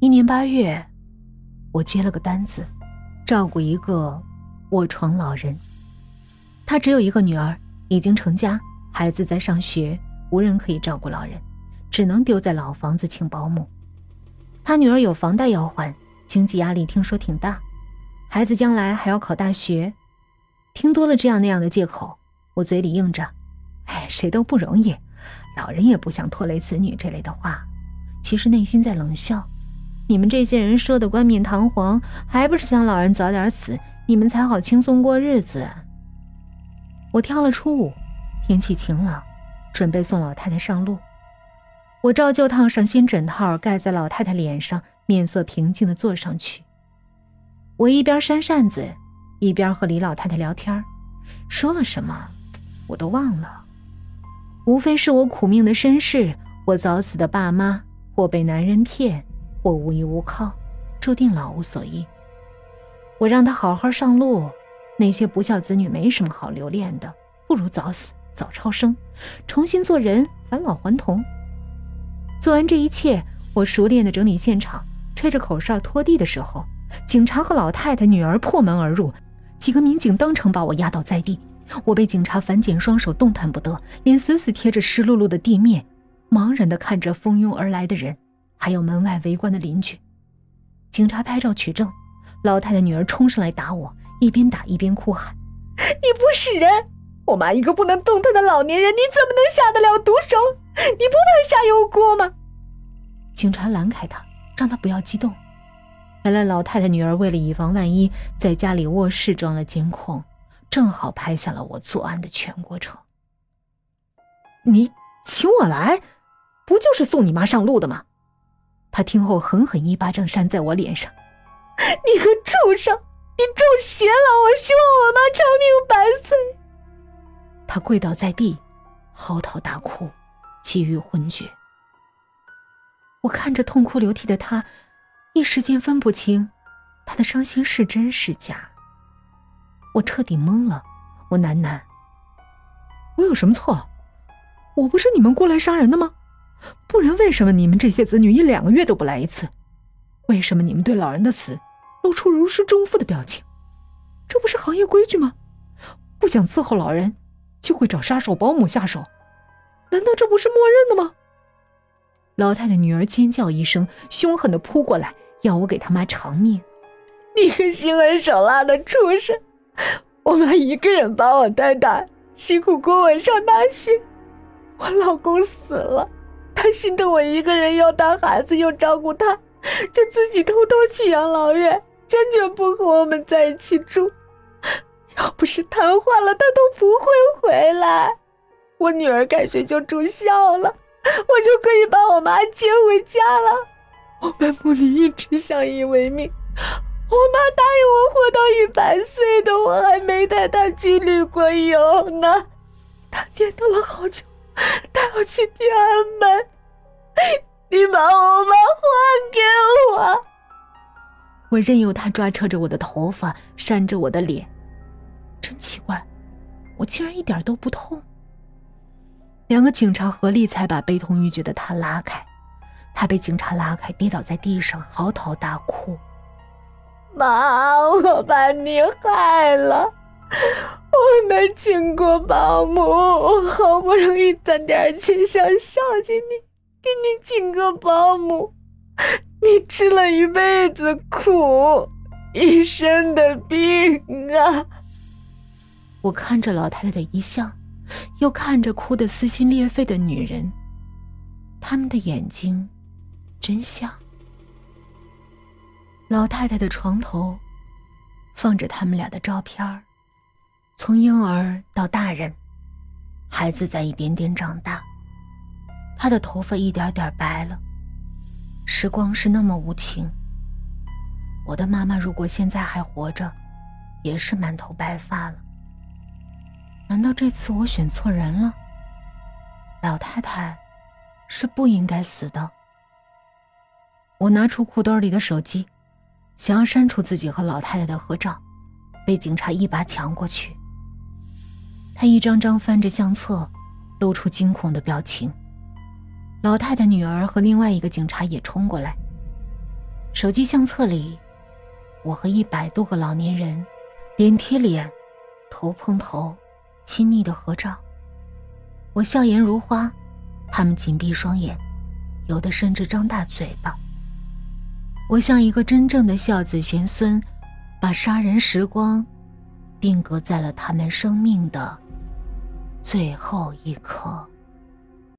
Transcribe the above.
一年八月，我接了个单子，照顾一个卧床老人。他只有一个女儿，已经成家，孩子在上学，无人可以照顾老人，只能丢在老房子请保姆。他女儿有房贷要还，经济压力听说挺大，孩子将来还要考大学。听多了这样那样的借口，我嘴里应着：“哎，谁都不容易，老人也不想拖累子女。”这类的话，其实内心在冷笑。你们这些人说的冠冕堂皇，还不是想老人早点死，你们才好轻松过日子。我挑了初五，天气晴朗，准备送老太太上路。我照旧烫上新枕套，盖在老太太脸上，面色平静地坐上去。我一边扇扇子，一边和李老太太聊天，说了什么我都忘了，无非是我苦命的身世，我早死的爸妈，或被男人骗。我无依无靠，注定老无所依。我让他好好上路，那些不孝子女没什么好留恋的，不如早死早超生，重新做人，返老还童。做完这一切，我熟练的整理现场，吹着口哨拖地的时候，警察和老太太女儿破门而入，几个民警当场把我压倒在地。我被警察反剪双手，动弹不得，脸死死贴着湿漉漉的地面，茫然的看着蜂拥而来的人。还有门外围观的邻居，警察拍照取证，老太太女儿冲上来打我，一边打一边哭喊：“你不是人！我妈一个不能动弹的老年人，你怎么能下得了毒手？你不怕下油锅吗？”警察拦开他，让他不要激动。原来老太太女儿为了以防万一，在家里卧室装了监控，正好拍下了我作案的全过程。你请我来，不就是送你妈上路的吗？他听后狠狠一巴掌扇在我脸上：“你个畜生，你中邪了！我希望我妈长命百岁。”他跪倒在地，嚎啕大哭，几欲昏厥。我看着痛哭流涕的他，一时间分不清他的伤心是真是假。我彻底懵了，我喃喃：“我有什么错？我不是你们过来杀人的吗？”不然，为什么你们这些子女一两个月都不来一次？为什么你们对老人的死露出如释重负的表情？这不是行业规矩吗？不想伺候老人，就会找杀手保姆下手，难道这不是默认的吗？老太太女儿尖叫一声，凶狠的扑过来，要我给她妈偿命。你个心狠手辣的畜生！我妈一个人把我带大，辛苦供我上大学，我老公死了。他心疼我一个人要带孩子又照顾他，就自己偷偷去养老院，坚决不和我们在一起住。要不是瘫痪了，他都不会回来。我女儿开学就住校了，我就可以把我妈接回家了。我们母女一直相依为命。我妈答应我活到一百岁的，我还没带她去旅过游呢。她念叨了好久。我去天安门，你把我妈还给我。我任由他抓扯着我的头发，扇着我的脸，真奇怪，我竟然一点都不痛。两个警察合力才把悲痛欲绝的他拉开，他被警察拉开，跌倒在地上，嚎啕大哭：“妈，我把你害了。”我没请过保姆，我好不容易攒点钱想孝敬你，给你请个保姆，你吃了一辈子苦，一身的病啊！我看着老太太的遗像，又看着哭得撕心裂肺的女人，他们的眼睛真像。老太太的床头放着他们俩的照片儿。从婴儿到大人，孩子在一点点长大，他的头发一点点白了。时光是那么无情。我的妈妈如果现在还活着，也是满头白发了。难道这次我选错人了？老太太是不应该死的。我拿出裤兜里的手机，想要删除自己和老太太的合照，被警察一把抢过去。他一张张翻着相册，露出惊恐的表情。老太太女儿和另外一个警察也冲过来。手机相册里，我和一百多个老年人脸贴脸、头碰头、亲昵的合照。我笑颜如花，他们紧闭双眼，有的甚至张大嘴巴。我像一个真正的孝子贤孙，把杀人时光定格在了他们生命的最后一刻。